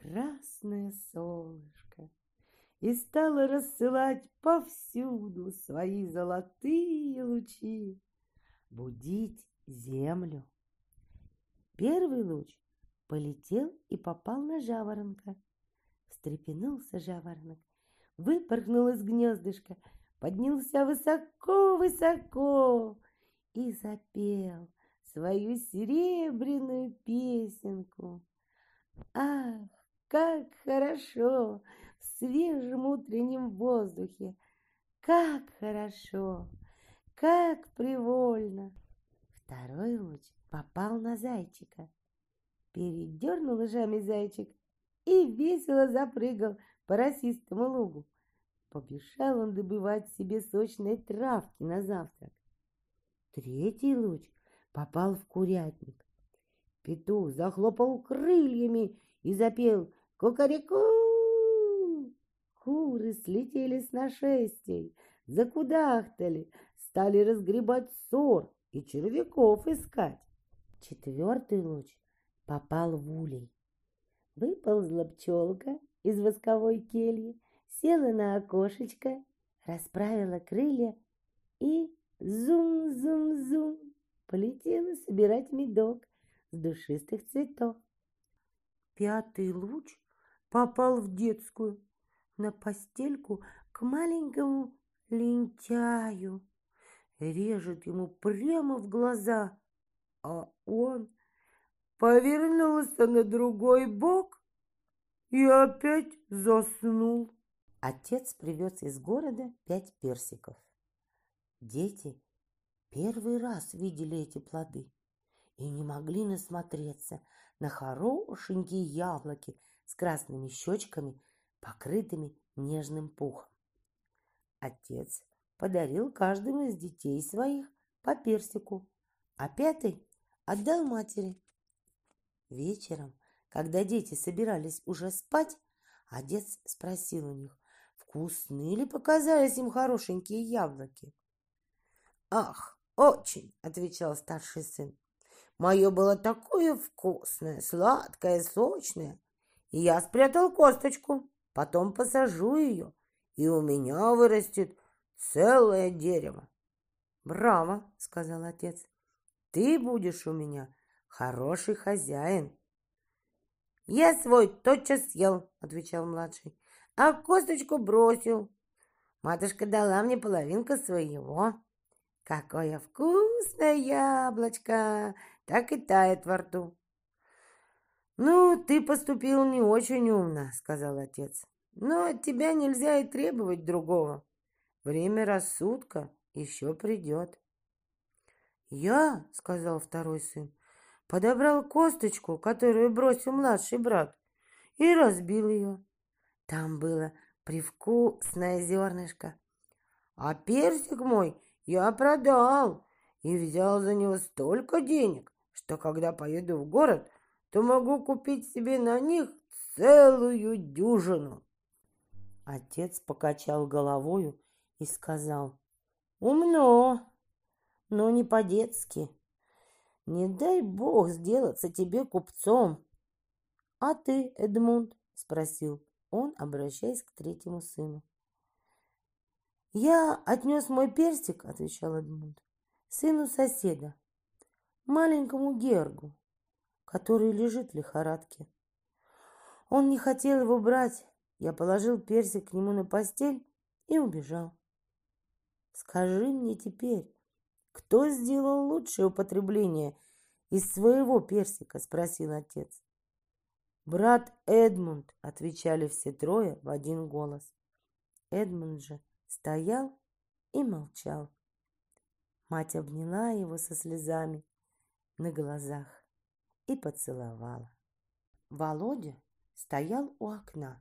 красное солнышко и стало рассылать повсюду свои золотые лучи, будить землю. Первый луч полетел и попал на жаворонка. Встрепенулся жаворонок, выпорхнул из гнездышка, поднялся высоко-высоко и запел свою серебряную песенку. Ах, как хорошо в свежем утреннем воздухе! Как хорошо! Как привольно! Второй луч попал на зайчика. Передернул лыжами зайчик и весело запрыгал по росистому лугу. Побежал он добывать себе сочной травки на завтрак. Третий луч попал в курятник. Петух захлопал крыльями и запел «Кукареку!». Куры слетели с нашестей, закудахтали, стали разгребать сор и червяков искать. Четвертый луч попал в улей. Выползла пчелка из восковой кельи, села на окошечко, расправила крылья и зум-зум-зум полетела собирать медок с душистых цветов. Пятый луч попал в детскую на постельку к маленькому лентяю. Режет ему прямо в глаза, а он повернулся на другой бок и опять заснул. Отец привез из города пять персиков. Дети первый раз видели эти плоды и не могли насмотреться на хорошенькие яблоки с красными щечками, покрытыми нежным пухом. Отец подарил каждому из детей своих по персику, а пятый отдал матери. Вечером, когда дети собирались уже спать, отец спросил у них, вкусны ли показались им хорошенькие яблоки. «Ах, очень!» — отвечал старший сын. «Мое было такое вкусное, сладкое, сочное, я спрятал косточку, потом посажу ее, и у меня вырастет целое дерево». «Браво!» — сказал отец. «Ты будешь у меня хороший хозяин». «Я свой тотчас съел», — отвечал младший, «а косточку бросил. Матушка дала мне половинку своего». Какое вкусное яблочко! Так и тает во рту. Ну, ты поступил не очень умно, сказал отец. Но от тебя нельзя и требовать другого. Время рассудка еще придет. Я, сказал второй сын, подобрал косточку, которую бросил младший брат, и разбил ее. Там было привкусное зернышко. А персик мой я продал и взял за него столько денег, что когда поеду в город, то могу купить себе на них целую дюжину. Отец покачал головою и сказал, «Умно, но не по-детски. Не дай бог сделаться тебе купцом». «А ты, Эдмунд?» — спросил он, обращаясь к третьему сыну. «Я отнес мой перстик», — отвечал Эдмунд, — «сыну соседа, маленькому Гергу, который лежит в лихорадке. Он не хотел его брать. Я положил персик к нему на постель и убежал. Скажи мне теперь, кто сделал лучшее употребление из своего персика?» — спросил отец. «Брат Эдмунд», — отвечали все трое в один голос. Эдмунд же стоял и молчал. Мать обняла его со слезами на глазах и поцеловала. Володя стоял у окна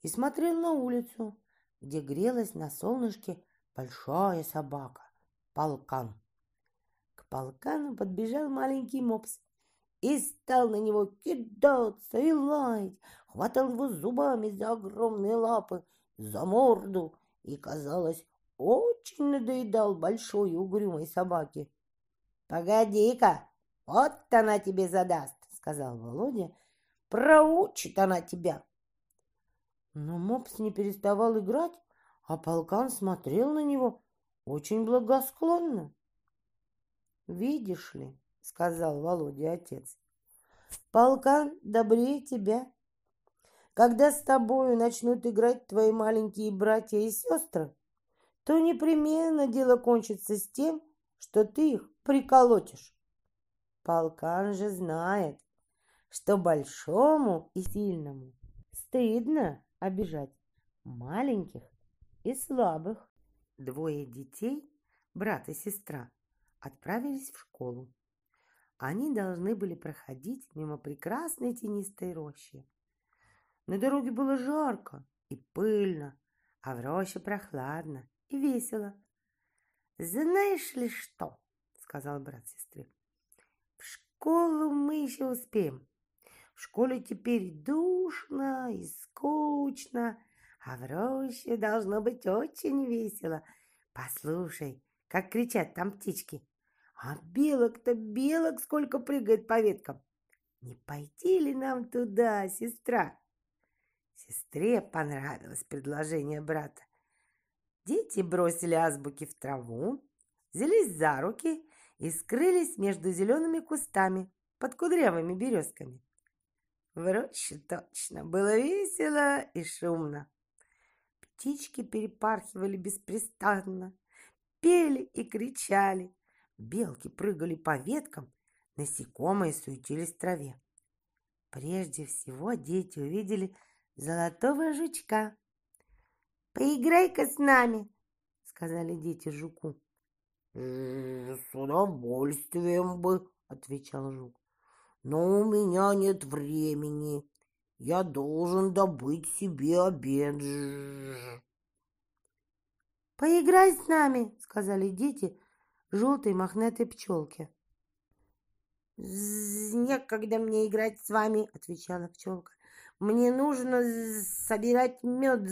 и смотрел на улицу, где грелась на солнышке большая собака – полкан. К полкану подбежал маленький мопс и стал на него кидаться и лаять, хватал его зубами за огромные лапы, за морду и, казалось, очень надоедал большой угрюмой собаке. «Погоди-ка, вот она тебе задаст», — сказал Володя, Проучит она тебя. Но мопс не переставал играть, а полкан смотрел на него очень благосклонно. «Видишь ли», — сказал Володя отец, — «полкан добрее тебя. Когда с тобою начнут играть твои маленькие братья и сестры, то непременно дело кончится с тем, что ты их приколотишь. Полкан же знает, что большому и сильному стыдно обижать маленьких и слабых. Двое детей, брат и сестра, отправились в школу. Они должны были проходить мимо прекрасной тенистой рощи. На дороге было жарко и пыльно, а в роще прохладно и весело. «Знаешь ли что?» — сказал брат сестре. «В школу мы еще успеем. В школе теперь душно и скучно, а в роще должно быть очень весело. Послушай, как кричат там птички. А белок-то белок сколько прыгает по веткам. Не пойти ли нам туда, сестра? Сестре понравилось предложение брата. Дети бросили азбуки в траву, взялись за руки и скрылись между зелеными кустами под кудрявыми березками. В роще точно было весело и шумно. Птички перепархивали беспрестанно, пели и кричали. Белки прыгали по веткам, насекомые суетились в траве. Прежде всего дети увидели золотого жучка. «Поиграй-ка с нами», — сказали дети жуку. «С удовольствием бы», — отвечал жук. «Но у меня нет времени. Я должен добыть себе обед». «Поиграй с нами», — сказали дети желтой мохнатой пчелке. «Некогда мне играть с вами», — отвечала пчелка. «Мне нужно собирать мед».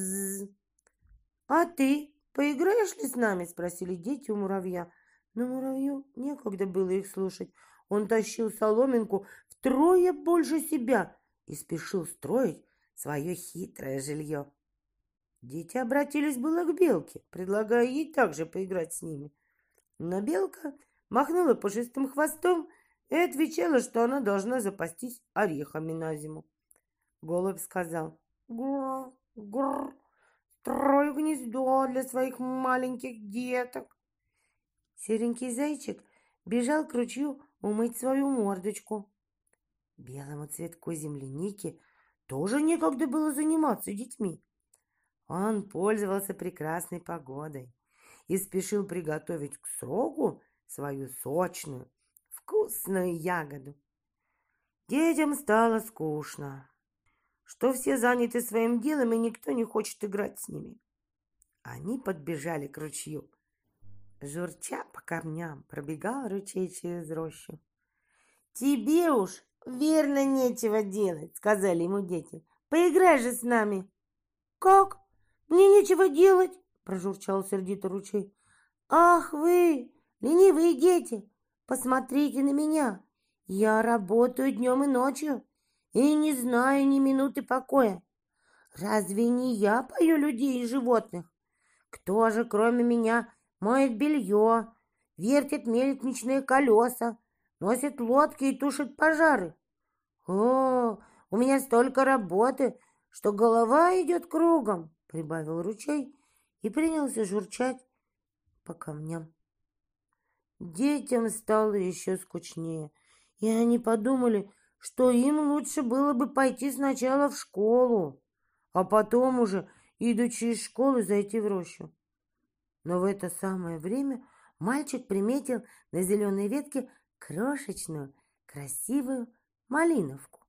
«А ты поиграешь ли с нами?» — спросили дети у муравья. Но муравью некогда было их слушать. Он тащил соломинку втрое больше себя и спешил строить свое хитрое жилье. Дети обратились было к белке, предлагая ей также поиграть с ними. Но белка махнула пушистым хвостом и отвечала, что она должна запастись орехами на зиму. Голубь сказал «Гур, гур, строю гнездо для своих маленьких деток». Серенький зайчик бежал к ручью умыть свою мордочку. Белому цветку земляники тоже некогда было заниматься детьми. Он пользовался прекрасной погодой и спешил приготовить к сроку свою сочную, вкусную ягоду. Детям стало скучно, что все заняты своим делом, и никто не хочет играть с ними. Они подбежали к ручью. Журча по камням пробегал ручей через рощу. «Тебе уж верно нечего делать», — сказали ему дети. «Поиграй же с нами». «Как? Мне нечего делать?» — прожурчал сердито ручей. «Ах вы, ленивые дети, посмотрите на меня. Я работаю днем и ночью и не знаю ни минуты покоя. Разве не я пою людей и животных? Кто же, кроме меня, моет белье, вертит мельничные колеса, носит лодки и тушит пожары. О, у меня столько работы, что голова идет кругом, прибавил ручей и принялся журчать по камням. Детям стало еще скучнее, и они подумали, что им лучше было бы пойти сначала в школу, а потом уже, идучи из школы, зайти в рощу. Но в это самое время мальчик приметил на зеленой ветке крошечную, красивую малиновку.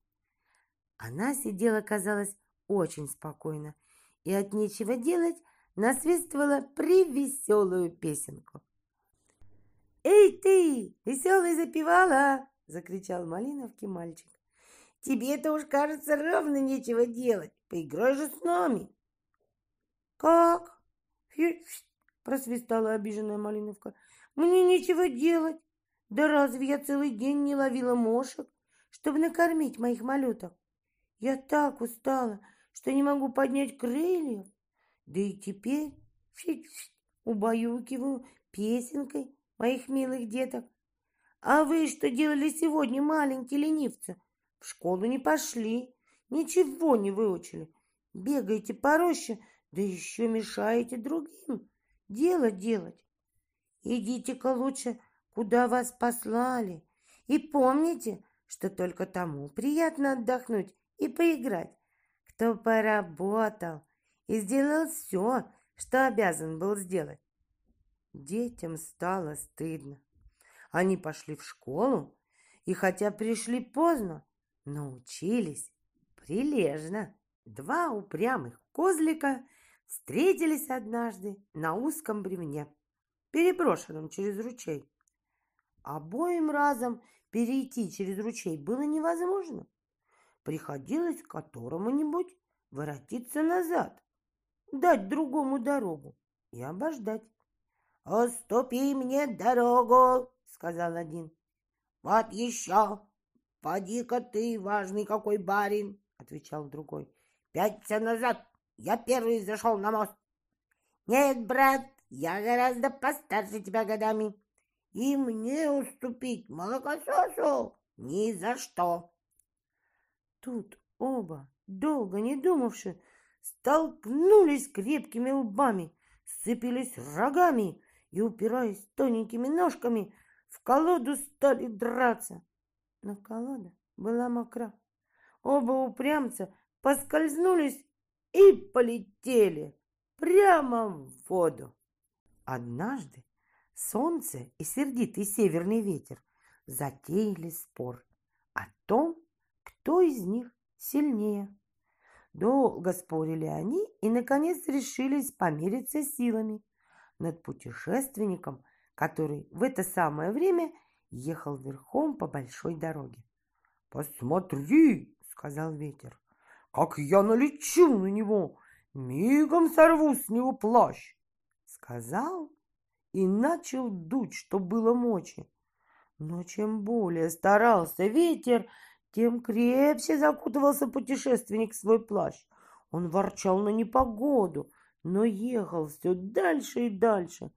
Она сидела, казалось, очень спокойно и от нечего делать насвистывала привеселую песенку. «Эй ты, веселый запевала!» — закричал Малиновке мальчик. «Тебе это уж, кажется, ровно нечего делать. Поиграй же с нами!» «Как?» просвистала обиженная Малиновка. «Мне нечего делать. Да разве я целый день не ловила мошек, чтобы накормить моих малюток? Я так устала, что не могу поднять крыльев. Да и теперь убаюкиваю песенкой моих милых деток. А вы что делали сегодня, маленькие ленивцы? В школу не пошли, ничего не выучили. Бегаете по роще, да еще мешаете другим дело делать. Идите-ка лучше, куда вас послали. И помните, что только тому приятно отдохнуть и поиграть, кто поработал и сделал все, что обязан был сделать. Детям стало стыдно. Они пошли в школу, и хотя пришли поздно, научились прилежно. Два упрямых козлика встретились однажды на узком бревне, переброшенном через ручей. Обоим разом перейти через ручей было невозможно. Приходилось которому-нибудь воротиться назад, дать другому дорогу и обождать. «Уступи мне дорогу!» — сказал один. «Вот еще! Поди-ка ты, важный какой барин!» — отвечал другой. «Пяться назад! Я первый зашел на мост!» «Нет, брат, я гораздо постарше тебя годами!» «И мне уступить молокососу? Ни за что!» Тут оба, долго не думавши, столкнулись крепкими лбами, сцепились рогами и, упираясь тоненькими ножками, в колоду стали драться. Но колода была мокра. Оба упрямца поскользнулись и полетели прямо в воду. Однажды солнце и сердитый северный ветер затеяли спор о том, кто из них сильнее. Долго спорили они и, наконец, решились помериться силами над путешественником, который в это самое время ехал верхом по большой дороге. «Посмотри!» — сказал ветер. «Как я налечу на него! Мигом сорву с него плащ!» Сказал и начал дуть, что было мочи. Но чем более старался ветер, тем крепче закутывался путешественник в свой плащ. Он ворчал на непогоду, но ехал все дальше и дальше.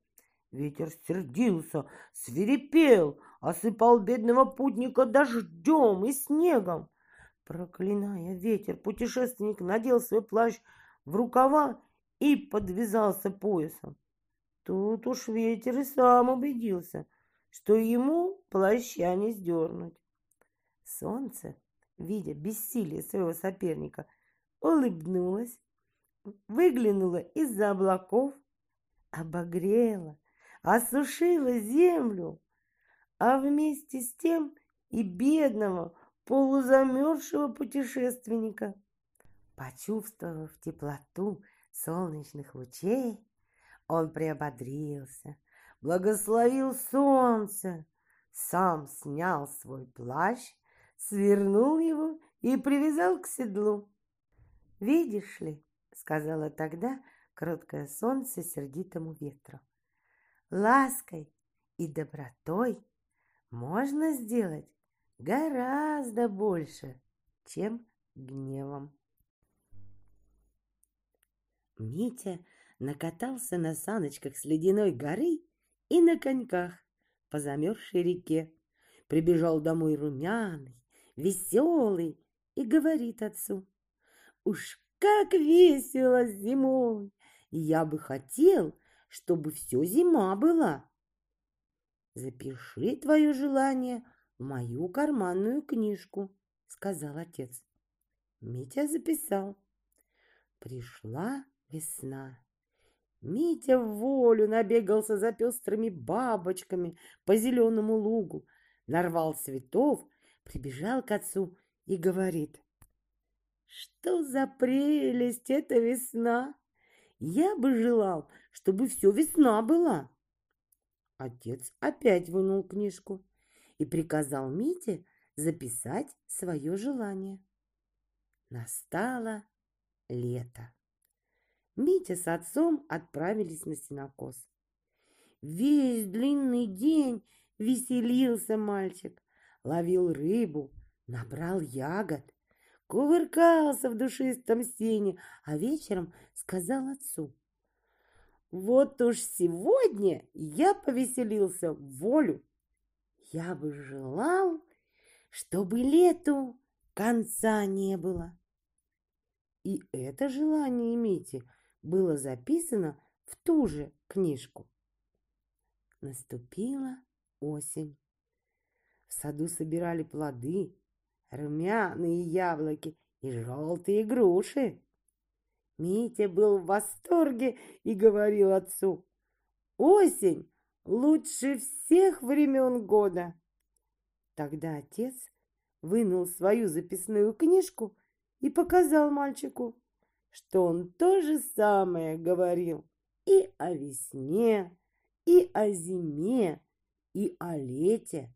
Ветер сердился, свирепел, осыпал бедного путника дождем и снегом. Проклиная ветер, путешественник надел свой плащ в рукава и подвязался поясом. Тут уж ветер и сам убедился, что ему плаща не сдернуть. Солнце, видя бессилие своего соперника, улыбнулось, выглянуло из-за облаков, обогрело, осушило землю, а вместе с тем и бедного, полузамерзшего путешественника. Почувствовав теплоту солнечных лучей, он приободрился, благословил солнце, сам снял свой плащ свернул его и привязал к седлу. «Видишь ли», — сказала тогда кроткое солнце сердитому ветру, «лаской и добротой можно сделать гораздо больше, чем гневом». Митя накатался на саночках с ледяной горы и на коньках по замерзшей реке. Прибежал домой румяный, веселый, и говорит отцу, «Уж как весело зимой! Я бы хотел, чтобы все зима была!» «Запиши твое желание в мою карманную книжку», — сказал отец. Митя записал. Пришла весна. Митя в волю набегался за пестрыми бабочками по зеленому лугу, нарвал цветов прибежал к отцу и говорит, «Что за прелесть эта весна! Я бы желал, чтобы все весна была!» Отец опять вынул книжку и приказал Мите записать свое желание. Настало лето. Митя с отцом отправились на сенокос. Весь длинный день веселился мальчик, ловил рыбу, набрал ягод, кувыркался в душистом сене, а вечером сказал отцу. Вот уж сегодня я повеселился в волю. Я бы желал, чтобы лету конца не было. И это желание Мити было записано в ту же книжку. Наступила осень. В саду собирали плоды, румяные яблоки и желтые груши. Митя был в восторге и говорил отцу, «Осень лучше всех времен года!» Тогда отец вынул свою записную книжку и показал мальчику, что он то же самое говорил и о весне, и о зиме, и о лете.